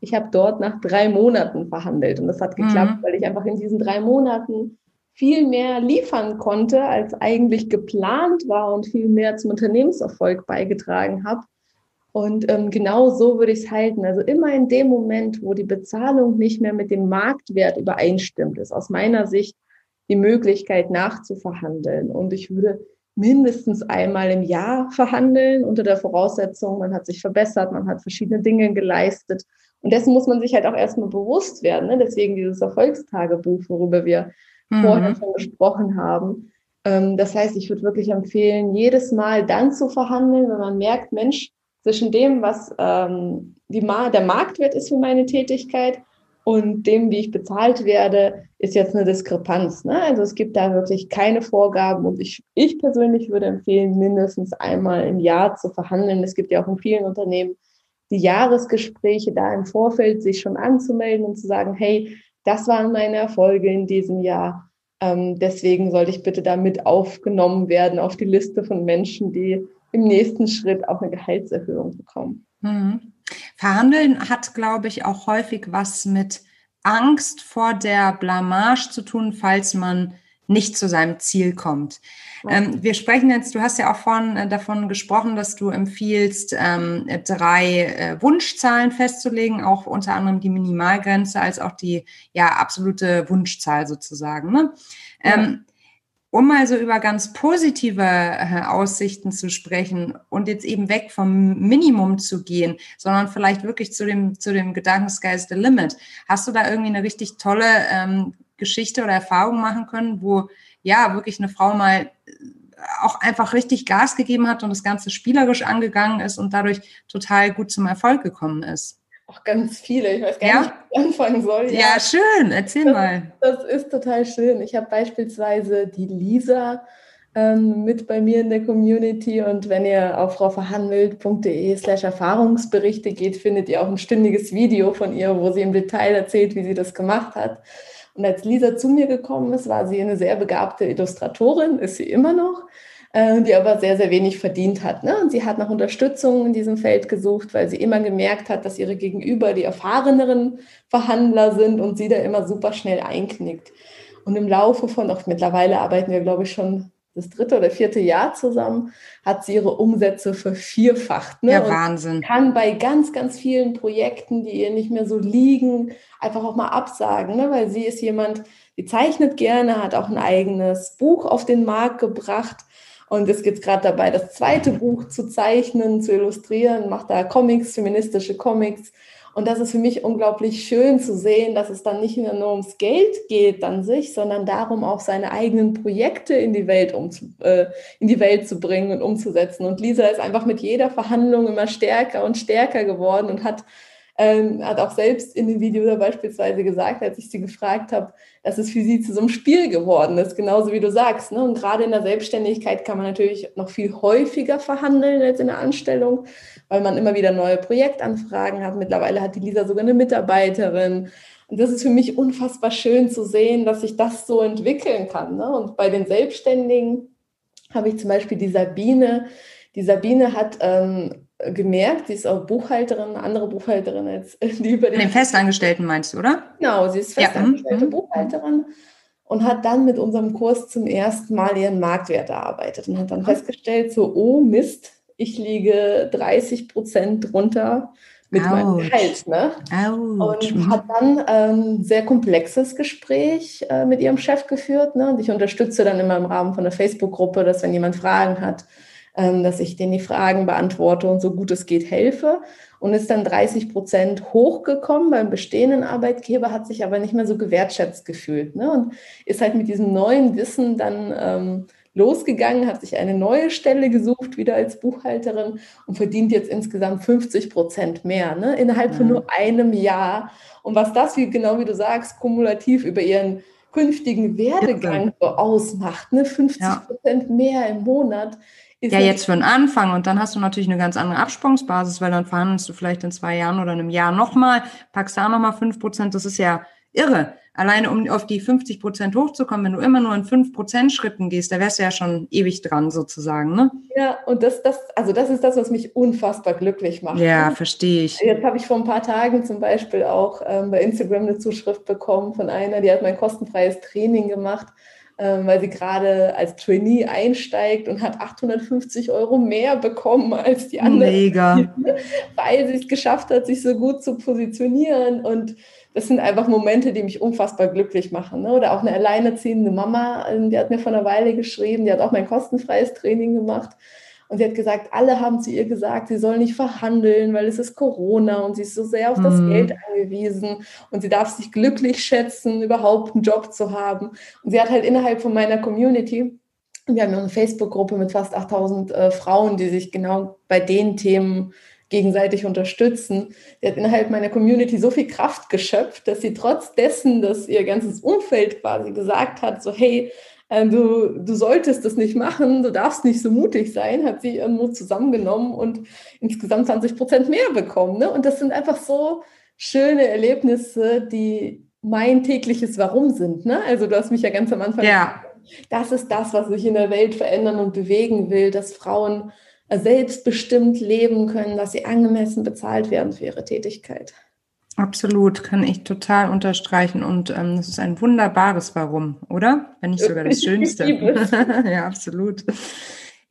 Ich habe dort nach drei Monaten verhandelt und das hat geklappt, mhm. weil ich einfach in diesen drei Monaten viel mehr liefern konnte, als eigentlich geplant war und viel mehr zum Unternehmenserfolg beigetragen habe. Und ähm, genau so würde ich es halten. Also immer in dem Moment, wo die Bezahlung nicht mehr mit dem Marktwert übereinstimmt, ist aus meiner Sicht die Möglichkeit nachzuverhandeln. Und ich würde mindestens einmal im Jahr verhandeln, unter der Voraussetzung, man hat sich verbessert, man hat verschiedene Dinge geleistet. Und dessen muss man sich halt auch erstmal bewusst werden. Ne? Deswegen dieses Erfolgstagebuch, worüber wir mhm. vorher schon gesprochen haben. Ähm, das heißt, ich würde wirklich empfehlen, jedes Mal dann zu verhandeln, wenn man merkt, Mensch, zwischen dem, was ähm, Ma der Marktwert ist für meine Tätigkeit und dem, wie ich bezahlt werde, ist jetzt eine Diskrepanz. Ne? Also es gibt da wirklich keine Vorgaben und ich, ich persönlich würde empfehlen, mindestens einmal im Jahr zu verhandeln. Es gibt ja auch in vielen Unternehmen die Jahresgespräche da im Vorfeld sich schon anzumelden und zu sagen, hey, das waren meine Erfolge in diesem Jahr. Ähm, deswegen sollte ich bitte da mit aufgenommen werden auf die Liste von Menschen, die im nächsten Schritt auch eine Gehaltserhöhung bekommen. Mhm.
Verhandeln hat, glaube ich, auch häufig was mit Angst vor der Blamage zu tun, falls man nicht zu seinem Ziel kommt. Ähm, wir sprechen jetzt, du hast ja auch vorhin äh, davon gesprochen, dass du empfiehlst, ähm, drei äh, Wunschzahlen festzulegen, auch unter anderem die Minimalgrenze als auch die ja absolute Wunschzahl sozusagen. Ne? Ja. Um mal so über ganz positive äh, Aussichten zu sprechen und jetzt eben weg vom Minimum zu gehen, sondern vielleicht wirklich zu dem, zu dem Gedanken Sky is the Limit. Hast du da irgendwie eine richtig tolle ähm, Geschichte oder Erfahrung machen können, wo ja wirklich eine Frau mal äh, auch einfach richtig Gas gegeben hat und das Ganze spielerisch angegangen ist und dadurch total gut zum Erfolg gekommen ist?
Auch ganz viele. Ich weiß gar ja? nicht, wie ich anfangen soll.
Ja, ja schön. Erzähl
das,
mal.
Das ist total schön. Ich habe beispielsweise die Lisa ähm, mit bei mir in der Community und wenn ihr auf frauverhandelt.de slash Erfahrungsberichte geht, findet ihr auch ein stündiges Video von ihr, wo sie im Detail erzählt, wie sie das gemacht hat. Und als Lisa zu mir gekommen ist, war sie eine sehr begabte Illustratorin, ist sie immer noch. Äh, die aber sehr, sehr wenig verdient hat. Ne? Und sie hat nach Unterstützung in diesem Feld gesucht, weil sie immer gemerkt hat, dass ihre Gegenüber die erfahreneren Verhandler sind und sie da immer super schnell einknickt. Und im Laufe von, auch mittlerweile arbeiten wir, glaube ich, schon das dritte oder vierte Jahr zusammen, hat sie ihre Umsätze vervierfacht.
Ne? Ja, Wahnsinn.
kann bei ganz, ganz vielen Projekten, die ihr nicht mehr so liegen, einfach auch mal absagen, ne? weil sie ist jemand, die zeichnet gerne, hat auch ein eigenes Buch auf den Markt gebracht und ist jetzt gerade dabei, das zweite Buch zu zeichnen, zu illustrieren, macht da Comics, feministische Comics. Und das ist für mich unglaublich schön zu sehen, dass es dann nicht nur ums Geld geht an sich, sondern darum, auch seine eigenen Projekte in die Welt, um, äh, in die Welt zu bringen und umzusetzen. Und Lisa ist einfach mit jeder Verhandlung immer stärker und stärker geworden und hat ähm, hat auch selbst in dem Video da beispielsweise gesagt, als ich sie gefragt habe, dass es für sie zu so einem Spiel geworden ist, genauso wie du sagst. Ne? Und gerade in der Selbstständigkeit kann man natürlich noch viel häufiger verhandeln als in der Anstellung, weil man immer wieder neue Projektanfragen hat. Mittlerweile hat die Lisa sogar eine Mitarbeiterin. Und das ist für mich unfassbar schön zu sehen, dass sich das so entwickeln kann. Ne? Und bei den Selbstständigen habe ich zum Beispiel die Sabine. Die Sabine hat ähm, gemerkt, sie ist auch Buchhalterin, andere Buchhalterin als die
über den. Den Festangestellten meinst du, oder?
Genau, sie ist festangestellte ja. Mhm. Buchhalterin und hat dann mit unserem Kurs zum ersten Mal ihren Marktwert erarbeitet und hat dann festgestellt, so, oh Mist, ich liege 30 Prozent drunter mit Ouch. meinem Gehalt. Ne? Und mhm. hat dann ein ähm, sehr komplexes Gespräch äh, mit ihrem Chef geführt. Ne? Und ich unterstütze dann immer im Rahmen von der Facebook-Gruppe, dass wenn jemand Fragen hat, dass ich denen die Fragen beantworte und so gut es geht helfe. Und ist dann 30 Prozent hochgekommen beim bestehenden Arbeitgeber, hat sich aber nicht mehr so gewertschätzt gefühlt. Ne? Und ist halt mit diesem neuen Wissen dann ähm, losgegangen, hat sich eine neue Stelle gesucht, wieder als Buchhalterin und verdient jetzt insgesamt 50 Prozent mehr, ne? innerhalb von mhm. nur einem Jahr. Und was das, wie genau wie du sagst, kumulativ über ihren künftigen Werdegang so ausmacht, ne? 50 Prozent ja. mehr im Monat,
ja, jetzt für den Anfang und dann hast du natürlich eine ganz andere Absprungsbasis, weil dann verhandelst du vielleicht in zwei Jahren oder einem Jahr nochmal, packst da nochmal fünf Prozent, das ist ja irre. Alleine um auf die 50 Prozent hochzukommen, wenn du immer nur in fünf Prozent Schritten gehst, da wärst du ja schon ewig dran sozusagen, ne?
Ja, und das, das, also das ist das, was mich unfassbar glücklich macht.
Ja, verstehe ich.
Jetzt habe ich vor ein paar Tagen zum Beispiel auch ähm, bei Instagram eine Zuschrift bekommen von einer, die hat mein kostenfreies Training gemacht weil sie gerade als Trainee einsteigt und hat 850 Euro mehr bekommen als die anderen.
Mega.
Weil sie es geschafft hat, sich so gut zu positionieren. Und das sind einfach Momente, die mich unfassbar glücklich machen. Ne? Oder auch eine alleinerziehende Mama, ähm, die hat mir vor einer Weile geschrieben, die hat auch mein kostenfreies Training gemacht. Und sie hat gesagt, alle haben zu ihr gesagt, sie soll nicht verhandeln, weil es ist Corona und sie ist so sehr auf das mhm. Geld angewiesen und sie darf sich glücklich schätzen, überhaupt einen Job zu haben. Und sie hat halt innerhalb von meiner Community, wir haben eine Facebook-Gruppe mit fast 8000 äh, Frauen, die sich genau bei den Themen gegenseitig unterstützen. Sie hat innerhalb meiner Community so viel Kraft geschöpft, dass sie trotz dessen, dass ihr ganzes Umfeld quasi gesagt hat, so hey, du, du solltest das nicht machen, du darfst nicht so mutig sein, hat sie ihren Mut zusammengenommen und insgesamt 20 Prozent mehr bekommen. Ne? Und das sind einfach so schöne Erlebnisse, die mein tägliches Warum sind. Ne? Also du hast mich ja ganz am Anfang
ja.
gesagt, das ist das, was sich in der Welt verändern und bewegen will, dass Frauen selbstbestimmt leben können, dass sie angemessen bezahlt werden für ihre Tätigkeit.
Absolut, kann ich total unterstreichen. Und ähm, das ist ein wunderbares Warum, oder? Wenn nicht sogar das Schönste. ja, absolut.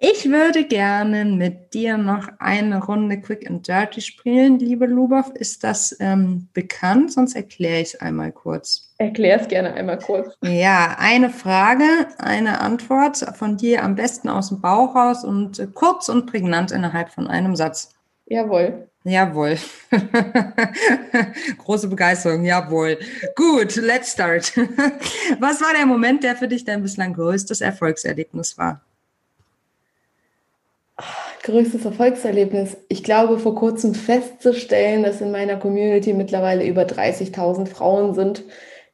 Ich würde gerne mit dir noch eine Runde Quick and Dirty spielen, liebe Lubov. Ist das ähm, bekannt? Sonst erkläre ich es einmal kurz.
Erklär es gerne einmal kurz.
Ja, eine Frage, eine Antwort von dir am besten aus dem Bauch raus und äh, kurz und prägnant innerhalb von einem Satz.
Jawohl.
Jawohl. Große Begeisterung, jawohl. Gut, let's start. Was war der Moment, der für dich dein bislang größtes Erfolgserlebnis war?
Größtes Erfolgserlebnis. Ich glaube, vor kurzem festzustellen, dass in meiner Community mittlerweile über 30.000 Frauen sind.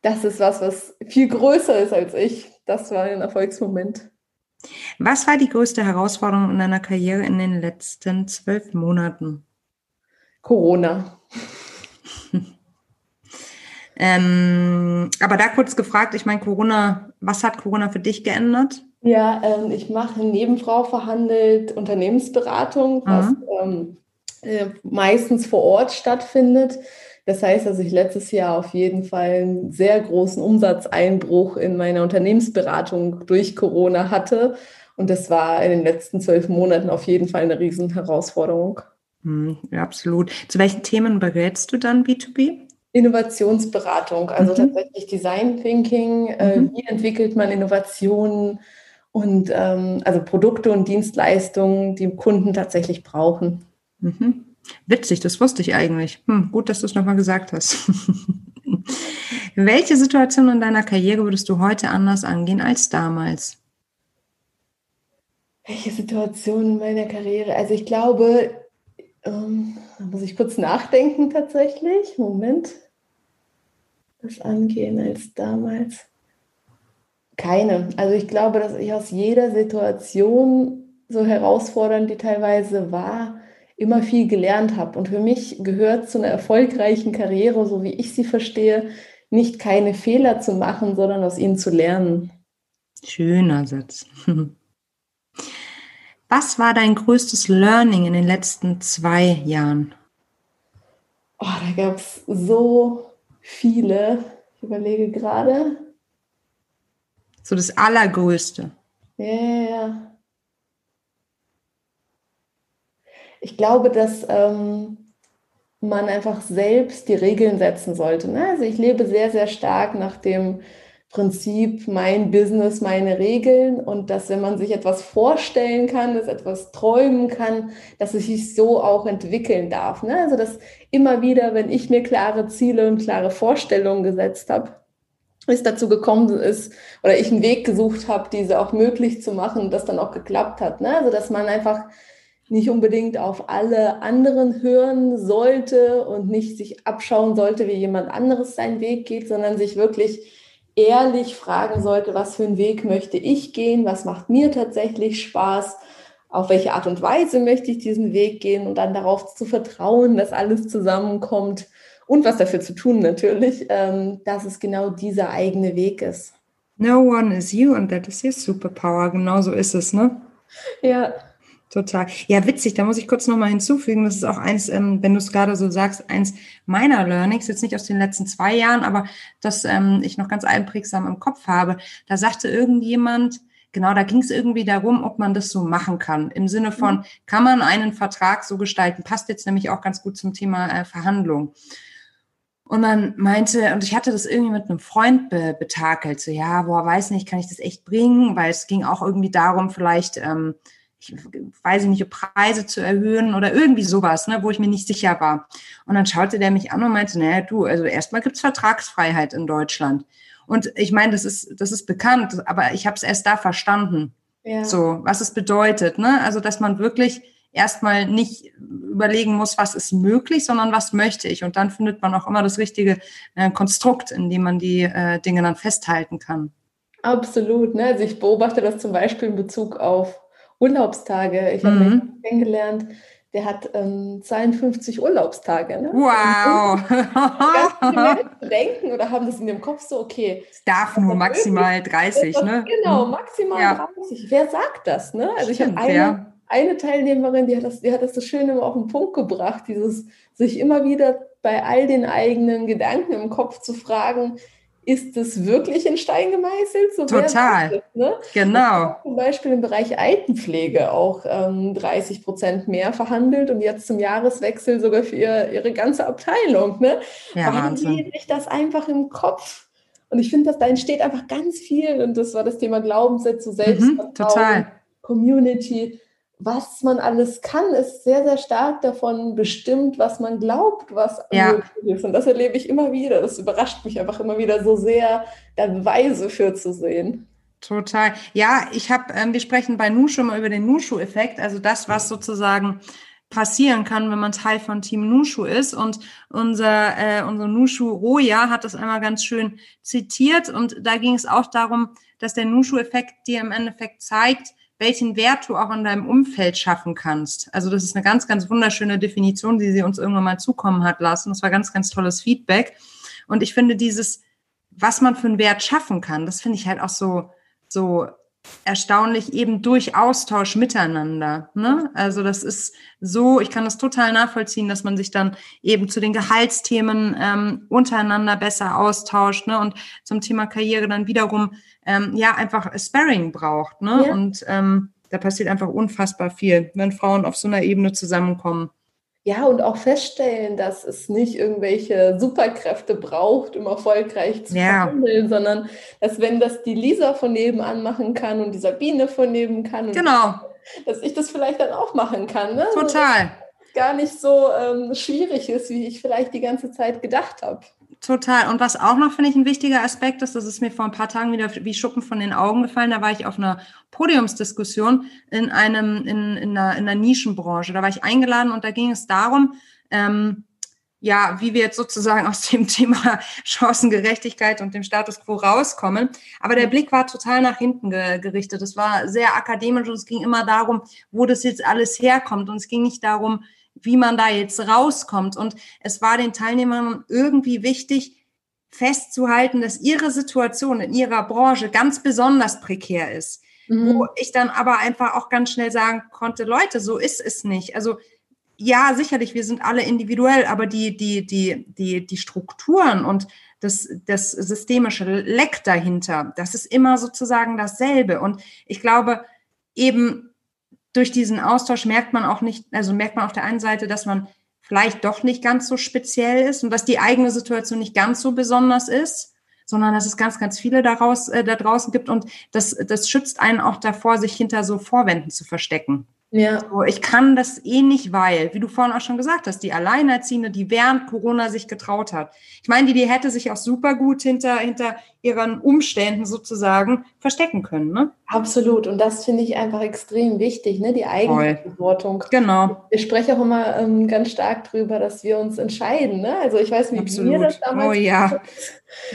Das ist was, was viel größer ist als ich. Das war ein Erfolgsmoment.
Was war die größte Herausforderung in deiner Karriere in den letzten zwölf Monaten?
Corona.
ähm, aber da kurz gefragt, ich meine, Corona, was hat Corona für dich geändert?
Ja, ähm, ich mache Nebenfrau verhandelt Unternehmensberatung, was mhm. ähm, äh, meistens vor Ort stattfindet. Das heißt, dass ich letztes Jahr auf jeden Fall einen sehr großen Umsatzeinbruch in meiner Unternehmensberatung durch Corona hatte. Und das war in den letzten zwölf Monaten auf jeden Fall eine Riesenherausforderung.
Hm, ja, absolut. Zu welchen Themen berätst du dann B2B?
Innovationsberatung, also mhm. tatsächlich Design Thinking. Äh, mhm. Wie entwickelt man Innovationen und ähm, also Produkte und Dienstleistungen, die Kunden tatsächlich brauchen?
Mhm. Witzig, das wusste ich eigentlich. Hm, gut, dass du es nochmal gesagt hast. Welche Situation in deiner Karriere würdest du heute anders angehen als damals?
Welche Situation in meiner Karriere? Also ich glaube, ähm, da muss ich kurz nachdenken tatsächlich. Moment. Das angehen als damals. Keine. Also ich glaube, dass ich aus jeder Situation, so herausfordernd die teilweise war, immer viel gelernt habe. Und für mich gehört zu einer erfolgreichen Karriere, so wie ich sie verstehe, nicht keine Fehler zu machen, sondern aus ihnen zu lernen.
Schöner Satz. Was war dein größtes Learning in den letzten zwei Jahren?
Oh, da gab es so viele. Ich überlege gerade.
So das Allergrößte.
Ja, yeah. Ich glaube, dass ähm, man einfach selbst die Regeln setzen sollte. Ne? Also ich lebe sehr, sehr stark nach dem Prinzip mein Business, meine Regeln und dass wenn man sich etwas vorstellen kann, dass etwas träumen kann, dass es sich so auch entwickeln darf. Ne? Also dass immer wieder, wenn ich mir klare Ziele und klare Vorstellungen gesetzt habe, es dazu gekommen ist oder ich einen Weg gesucht habe, diese auch möglich zu machen, das dann auch geklappt hat. Ne? Also dass man einfach nicht unbedingt auf alle anderen hören sollte und nicht sich abschauen sollte, wie jemand anderes seinen Weg geht, sondern sich wirklich ehrlich fragen sollte, was für einen Weg möchte ich gehen, was macht mir tatsächlich Spaß, auf welche Art und Weise möchte ich diesen Weg gehen und dann darauf zu vertrauen, dass alles zusammenkommt und was dafür zu tun natürlich, ähm, dass es genau dieser eigene Weg ist.
No one is you and that is your superpower. Genau so ist es, ne?
Ja.
Total. Ja, witzig, da muss ich kurz nochmal hinzufügen, das ist auch eins, ähm, wenn du es gerade so sagst, eins meiner Learnings, jetzt nicht aus den letzten zwei Jahren, aber das ähm, ich noch ganz einprägsam im Kopf habe. Da sagte irgendjemand, genau, da ging es irgendwie darum, ob man das so machen kann. Im Sinne von, mhm. kann man einen Vertrag so gestalten? Passt jetzt nämlich auch ganz gut zum Thema äh, Verhandlung. Und dann meinte, und ich hatte das irgendwie mit einem Freund be betakelt, so, ja, boah, weiß nicht, kann ich das echt bringen? Weil es ging auch irgendwie darum, vielleicht, ähm, ich weiß nicht, ob Preise zu erhöhen oder irgendwie sowas, ne, wo ich mir nicht sicher war. Und dann schaute der mich an und meinte, naja, du, also erstmal gibt's Vertragsfreiheit in Deutschland. Und ich meine, das ist, das ist bekannt, aber ich habe es erst da verstanden. Ja. So, was es bedeutet, ne? Also, dass man wirklich erstmal nicht überlegen muss, was ist möglich, sondern was möchte ich. Und dann findet man auch immer das richtige äh, Konstrukt, in dem man die äh, Dinge dann festhalten kann.
Absolut. Ne? Also ich beobachte das zum Beispiel in Bezug auf Urlaubstage. Ich habe mhm. einen kennengelernt, der hat ähm, 52 Urlaubstage. Ne?
Wow!
Ganz denken oder haben das in dem Kopf so, okay.
Es darf nur maximal 30, ne?
Genau, mhm. maximal ja. 30. Wer sagt das, ne? Also Stimmt, ich habe eine, ja. eine Teilnehmerin, die hat, das, die hat das so schön immer auf den Punkt gebracht, dieses sich immer wieder bei all den eigenen Gedanken im Kopf zu fragen, ist es wirklich in Stein gemeißelt?
So Total. Es, ne? Genau.
Zum Beispiel im Bereich Altenpflege auch ähm, 30 Prozent mehr verhandelt und jetzt zum Jahreswechsel sogar für ihr, ihre ganze Abteilung. Ne? Ja, Warum geht sich das einfach im Kopf? Und ich finde, dass da entsteht einfach ganz viel und das war das Thema Glaubenssätze, Selbstvertrauen, mhm, total. Community was man alles kann, ist sehr, sehr stark davon bestimmt, was man glaubt, was ja. möglich ist. Und das erlebe ich immer wieder. Das überrascht mich einfach immer wieder so sehr, da Beweise für zu sehen.
Total. Ja, ich habe, ähm, wir sprechen bei Nushu immer über den Nushu-Effekt, also das, was sozusagen passieren kann, wenn man Teil von Team Nushu ist. Und unser, äh, unser Nushu Roja hat das einmal ganz schön zitiert. Und da ging es auch darum, dass der Nushu-Effekt dir im Endeffekt zeigt, welchen Wert du auch in deinem Umfeld schaffen kannst. Also das ist eine ganz, ganz wunderschöne Definition, die sie uns irgendwann mal zukommen hat lassen. Das war ganz, ganz tolles Feedback. Und ich finde dieses, was man für einen Wert schaffen kann, das finde ich halt auch so, so erstaunlich eben durch Austausch miteinander. Ne? Also das ist so, ich kann das total nachvollziehen, dass man sich dann eben zu den Gehaltsthemen ähm, untereinander besser austauscht ne? und zum Thema Karriere dann wiederum ähm, ja einfach Sparring braucht. Ne? Ja. Und ähm, da passiert einfach unfassbar viel, wenn Frauen auf so einer Ebene zusammenkommen.
Ja, und auch feststellen, dass es nicht irgendwelche Superkräfte braucht, um erfolgreich zu ja. verhandeln, sondern dass wenn das die Lisa von nebenan machen kann und die Sabine von neben kann,
genau.
dass ich das vielleicht dann auch machen kann. Ne?
Total.
gar nicht so ähm, schwierig ist, wie ich vielleicht die ganze Zeit gedacht habe.
Total. Und was auch noch, finde ich, ein wichtiger Aspekt ist, das ist mir vor ein paar Tagen wieder wie Schuppen von den Augen gefallen. Da war ich auf einer Podiumsdiskussion in einem, in, in, einer, in einer Nischenbranche. Da war ich eingeladen und da ging es darum, ähm, ja, wie wir jetzt sozusagen aus dem Thema Chancengerechtigkeit und dem Status quo rauskommen. Aber der Blick war total nach hinten ge gerichtet. Es war sehr akademisch und es ging immer darum, wo das jetzt alles herkommt. Und es ging nicht darum, wie man da jetzt rauskommt. Und es war den Teilnehmern irgendwie wichtig, festzuhalten, dass ihre Situation in ihrer Branche ganz besonders prekär ist. Mhm. Wo ich dann aber einfach auch ganz schnell sagen konnte, Leute, so ist es nicht. Also ja, sicherlich, wir sind alle individuell, aber die, die, die, die, die Strukturen und das, das systemische Leck dahinter, das ist immer sozusagen dasselbe. Und ich glaube, eben durch diesen Austausch merkt man auch nicht, also merkt man auf der einen Seite, dass man vielleicht doch nicht ganz so speziell ist und dass die eigene Situation nicht ganz so besonders ist, sondern dass es ganz, ganz viele daraus, äh, da draußen gibt und das, das schützt einen auch davor, sich hinter so Vorwänden zu verstecken. Ja. So, ich kann das eh nicht, weil, wie du vorhin auch schon gesagt hast, die Alleinerziehende, die während Corona sich getraut hat. Ich meine, die, die hätte sich auch super gut hinter, hinter ihren Umständen sozusagen verstecken können. Ne?
Absolut. Und das finde ich einfach extrem wichtig, ne? die Eigenverantwortung.
Genau.
Ich spreche auch immer ähm, ganz stark darüber, dass wir uns entscheiden. Ne? Also ich weiß, wie Absolut. mir das damals
oh, ja.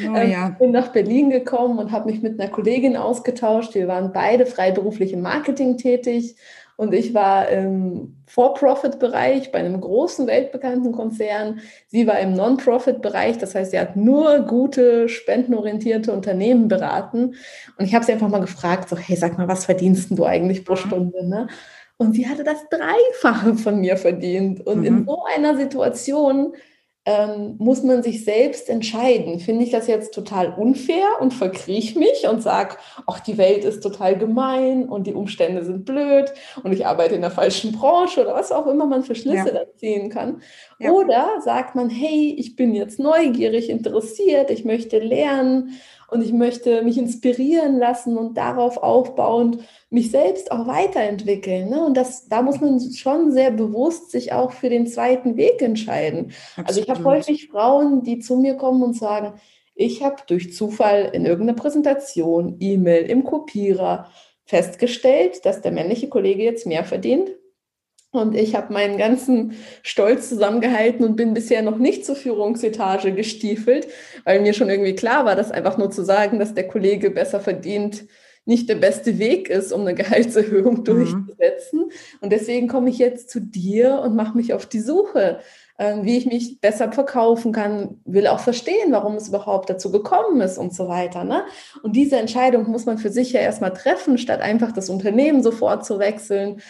Oh, ähm, ja. bin nach Berlin gekommen und habe mich mit einer Kollegin ausgetauscht. Wir waren beide freiberuflich im Marketing tätig und ich war im For-Profit-Bereich bei einem großen weltbekannten Konzern. Sie war im Non-Profit-Bereich, das heißt, sie hat nur gute, spendenorientierte Unternehmen beraten. Und ich habe sie einfach mal gefragt, so, hey, sag mal, was verdienst du eigentlich pro mhm. Stunde? Ne? Und sie hatte das Dreifache von mir verdient. Und mhm. in so einer Situation ähm, muss man sich selbst entscheiden. Finde ich das jetzt total unfair und verkriech mich und sag, ach, die Welt ist total gemein und die Umstände sind blöd und ich arbeite in der falschen Branche oder was auch immer man für Schlüsse ja. da ziehen kann. Ja. Oder sagt man, hey, ich bin jetzt neugierig, interessiert, ich möchte lernen und ich möchte mich inspirieren lassen und darauf aufbauend mich selbst auch weiterentwickeln. Ne? Und das, da muss man schon sehr bewusst sich auch für den zweiten Weg entscheiden. Absolut. Also ich habe häufig Frauen, die zu mir kommen und sagen, ich habe durch Zufall in irgendeiner Präsentation, E-Mail, im Kopierer festgestellt, dass der männliche Kollege jetzt mehr verdient. Und ich habe meinen ganzen Stolz zusammengehalten und bin bisher noch nicht zur Führungsetage gestiefelt, weil mir schon irgendwie klar war, dass einfach nur zu sagen, dass der Kollege besser verdient, nicht der beste Weg ist, um eine Gehaltserhöhung mhm. durchzusetzen. Und deswegen komme ich jetzt zu dir und mache mich auf die Suche, äh, wie ich mich besser verkaufen kann, will auch verstehen, warum es überhaupt dazu gekommen ist und so weiter. Ne? Und diese Entscheidung muss man für sich ja erstmal treffen, statt einfach das Unternehmen sofort zu wechseln.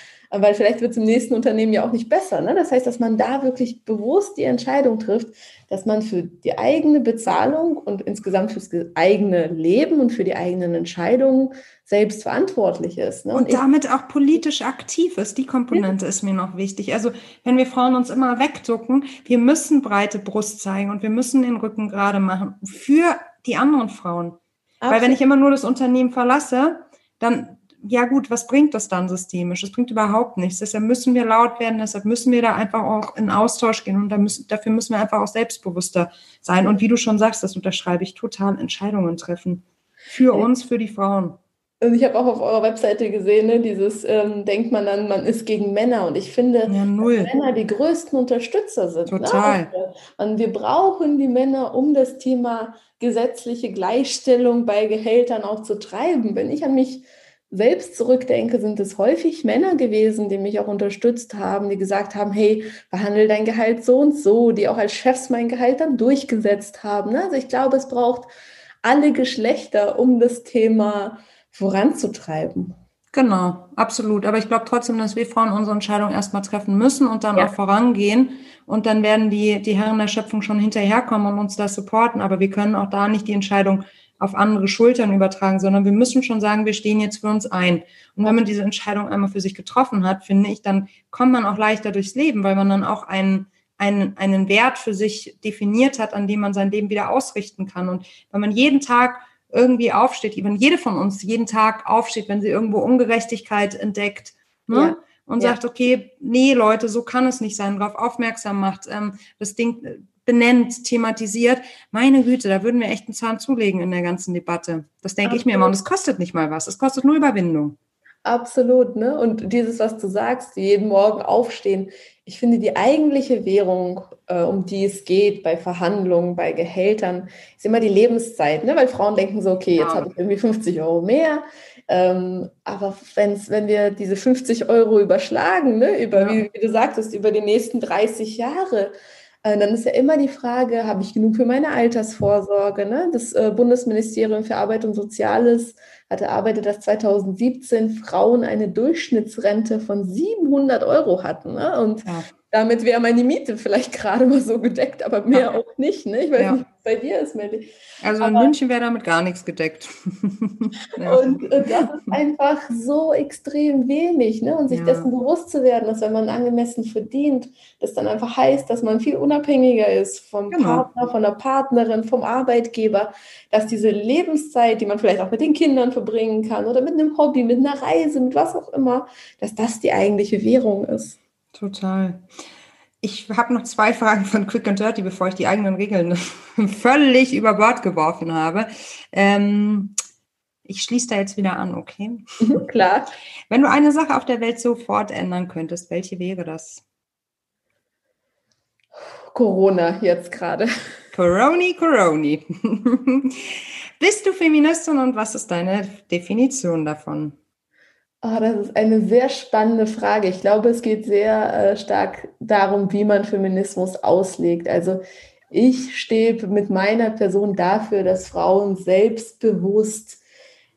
Weil vielleicht wird es im nächsten Unternehmen ja auch nicht besser. Ne? Das heißt, dass man da wirklich bewusst die Entscheidung trifft, dass man für die eigene Bezahlung und insgesamt fürs eigene Leben und für die eigenen Entscheidungen selbst verantwortlich ist.
Ne? Und, und damit auch politisch aktiv ist. Die Komponente ja. ist mir noch wichtig. Also wenn wir Frauen uns immer wegducken, wir müssen breite Brust zeigen und wir müssen den Rücken gerade machen für die anderen Frauen. Absolut. Weil wenn ich immer nur das Unternehmen verlasse, dann ja gut, was bringt das dann systemisch? Das bringt überhaupt nichts. Deshalb müssen wir laut werden, deshalb müssen wir da einfach auch in Austausch gehen und da müssen, dafür müssen wir einfach auch selbstbewusster sein. Und wie du schon sagst, das unterschreibe ich, total Entscheidungen treffen. Für uns, für die Frauen.
Und ich habe auch auf eurer Webseite gesehen, ne, dieses ähm, denkt man dann, man ist gegen Männer. Und ich finde, ja, dass Männer die größten Unterstützer sind.
Ne? Total.
Ne? Und wir brauchen die Männer, um das Thema gesetzliche Gleichstellung bei Gehältern auch zu treiben. Wenn ich an mich selbst zurückdenke, sind es häufig Männer gewesen, die mich auch unterstützt haben, die gesagt haben, hey, behandle dein Gehalt so und so, die auch als Chefs mein Gehalt dann durchgesetzt haben. Ne? Also ich glaube, es braucht alle Geschlechter, um das Thema voranzutreiben.
Genau, absolut. Aber ich glaube trotzdem, dass wir Frauen unsere Entscheidung erstmal treffen müssen und dann ja. auch vorangehen. Und dann werden die, die Herren der Schöpfung schon hinterherkommen und uns da supporten. Aber wir können auch da nicht die Entscheidung auf andere Schultern übertragen, sondern wir müssen schon sagen, wir stehen jetzt für uns ein. Und wenn man diese Entscheidung einmal für sich getroffen hat, finde ich, dann kommt man auch leichter durchs Leben, weil man dann auch einen, einen, einen Wert für sich definiert hat, an dem man sein Leben wieder ausrichten kann. Und wenn man jeden Tag irgendwie aufsteht, wenn jede von uns jeden Tag aufsteht, wenn sie irgendwo Ungerechtigkeit entdeckt, ne? Ja und ja. sagt, okay, nee, Leute, so kann es nicht sein, darauf aufmerksam macht, ähm, das Ding benennt, thematisiert, meine Güte, da würden wir echt einen Zahn zulegen in der ganzen Debatte. Das denke ich mir immer. Und es kostet nicht mal was. Es kostet nur Überwindung.
Absolut, ne? Und dieses, was du sagst, jeden Morgen aufstehen. Ich finde, die eigentliche Währung, äh, um die es geht bei Verhandlungen, bei Gehältern, ist immer die Lebenszeit, ne? Weil Frauen denken so, okay, jetzt ja. habe ich irgendwie 50 Euro mehr. Ähm, aber wenn's, wenn wir diese 50 Euro überschlagen, ne? über, ja. wie, wie du sagtest, über die nächsten 30 Jahre, dann ist ja immer die Frage, habe ich genug für meine Altersvorsorge? Ne? Das äh, Bundesministerium für Arbeit und Soziales hatte erarbeitet, dass 2017 Frauen eine Durchschnittsrente von 700 Euro hatten. Ne? Und ja. Damit wäre meine Miete vielleicht gerade mal so gedeckt, aber mehr ja. auch nicht. Ne? Ich weiß ja. nicht, bei dir ist, Melly.
Also in Aber, München wäre damit gar nichts gedeckt.
ja. und, und, das ist einfach so extrem wenig. Ne? Und sich dessen bewusst zu werden, dass wenn man angemessen verdient, das dann einfach heißt, dass man viel unabhängiger ist vom genau. Partner, von der Partnerin, vom Arbeitgeber, dass diese Lebenszeit, die man vielleicht auch mit den Kindern verbringen kann oder mit einem Hobby, mit einer Reise, mit was auch immer, dass das die eigentliche Währung ist.
Total. Ich habe noch zwei Fragen von Quick and Dirty, bevor ich die eigenen Regeln völlig über Bord geworfen habe. Ähm, ich schließe da jetzt wieder an, okay?
Mhm, klar.
Wenn du eine Sache auf der Welt sofort ändern könntest, welche wäre das?
Corona jetzt gerade.
Coroni, Coroni. Bist du Feministin und was ist deine Definition davon?
Oh, das ist eine sehr spannende Frage. Ich glaube, es geht sehr äh, stark darum, wie man Feminismus auslegt. Also ich stehe mit meiner Person dafür, dass Frauen selbstbewusst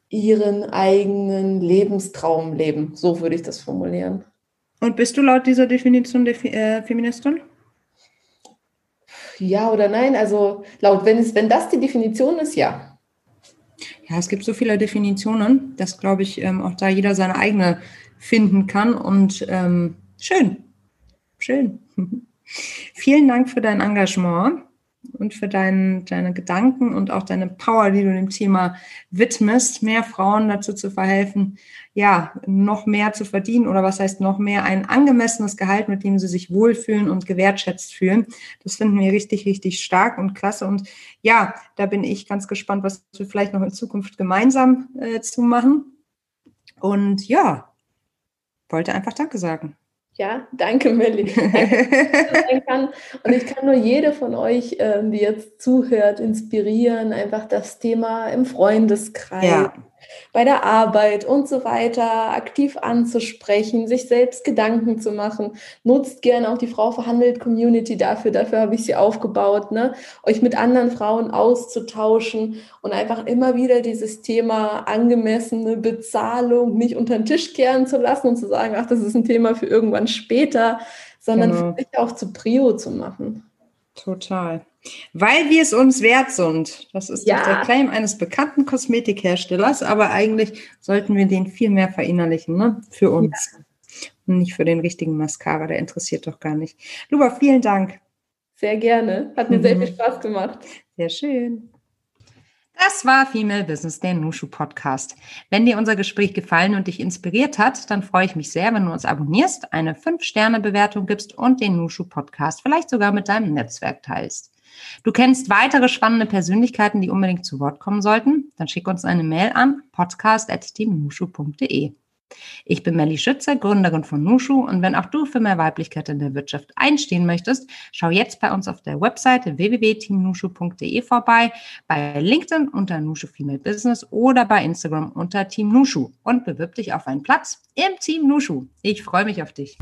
ihren eigenen Lebenstraum leben. So würde ich das formulieren.
Und bist du laut dieser Definition der äh, Feministin?
Ja oder nein? Also laut, wenn, es, wenn das die Definition ist, ja.
Ja, es gibt so viele Definitionen, dass, glaube ich, ähm, auch da jeder seine eigene finden kann. Und ähm, schön, schön. Vielen Dank für dein Engagement und für dein, deine Gedanken und auch deine Power, die du dem Thema widmest, mehr Frauen dazu zu verhelfen, ja, noch mehr zu verdienen oder was heißt noch mehr, ein angemessenes Gehalt, mit dem sie sich wohlfühlen und gewertschätzt fühlen. Das finden wir richtig, richtig stark und klasse. Und ja, da bin ich ganz gespannt, was wir vielleicht noch in Zukunft gemeinsam äh, zu machen. Und ja, wollte einfach Danke sagen.
Ja, danke, Melli. und ich kann nur jede von euch, ähm, die jetzt zuhört, inspirieren, einfach das Thema im Freundeskreis, ja. Bei der Arbeit und so weiter aktiv anzusprechen, sich selbst Gedanken zu machen. Nutzt gerne auch die Frau verhandelt Community dafür. Dafür habe ich sie aufgebaut, ne? euch mit anderen Frauen auszutauschen und einfach immer wieder dieses Thema angemessene Bezahlung nicht unter den Tisch kehren zu lassen und zu sagen, ach, das ist ein Thema für irgendwann später, sondern genau. auch zu Prio zu machen.
Total. Weil wir es uns wert sind. Das ist ja. der Claim eines bekannten Kosmetikherstellers, aber eigentlich sollten wir den viel mehr verinnerlichen, ne? Für uns. Ja. Und nicht für den richtigen Mascara, der interessiert doch gar nicht. Luba, vielen Dank.
Sehr gerne. Hat mir mhm. sehr viel Spaß gemacht.
Sehr schön. Das war Female Business, der Nushu Podcast. Wenn dir unser Gespräch gefallen und dich inspiriert hat, dann freue ich mich sehr, wenn du uns abonnierst, eine 5-Sterne-Bewertung gibst und den Nushu Podcast vielleicht sogar mit deinem Netzwerk teilst. Du kennst weitere spannende Persönlichkeiten, die unbedingt zu Wort kommen sollten? Dann schick uns eine Mail an podcast.teamnushu.de. Ich bin Melly Schütze, Gründerin von Nushu und wenn auch du für mehr Weiblichkeit in der Wirtschaft einstehen möchtest, schau jetzt bei uns auf der Webseite www.teamnushu.de vorbei, bei LinkedIn unter Nushu Female Business oder bei Instagram unter Team Nushu und bewirb dich auf einen Platz im Team Nushu. Ich freue mich auf dich.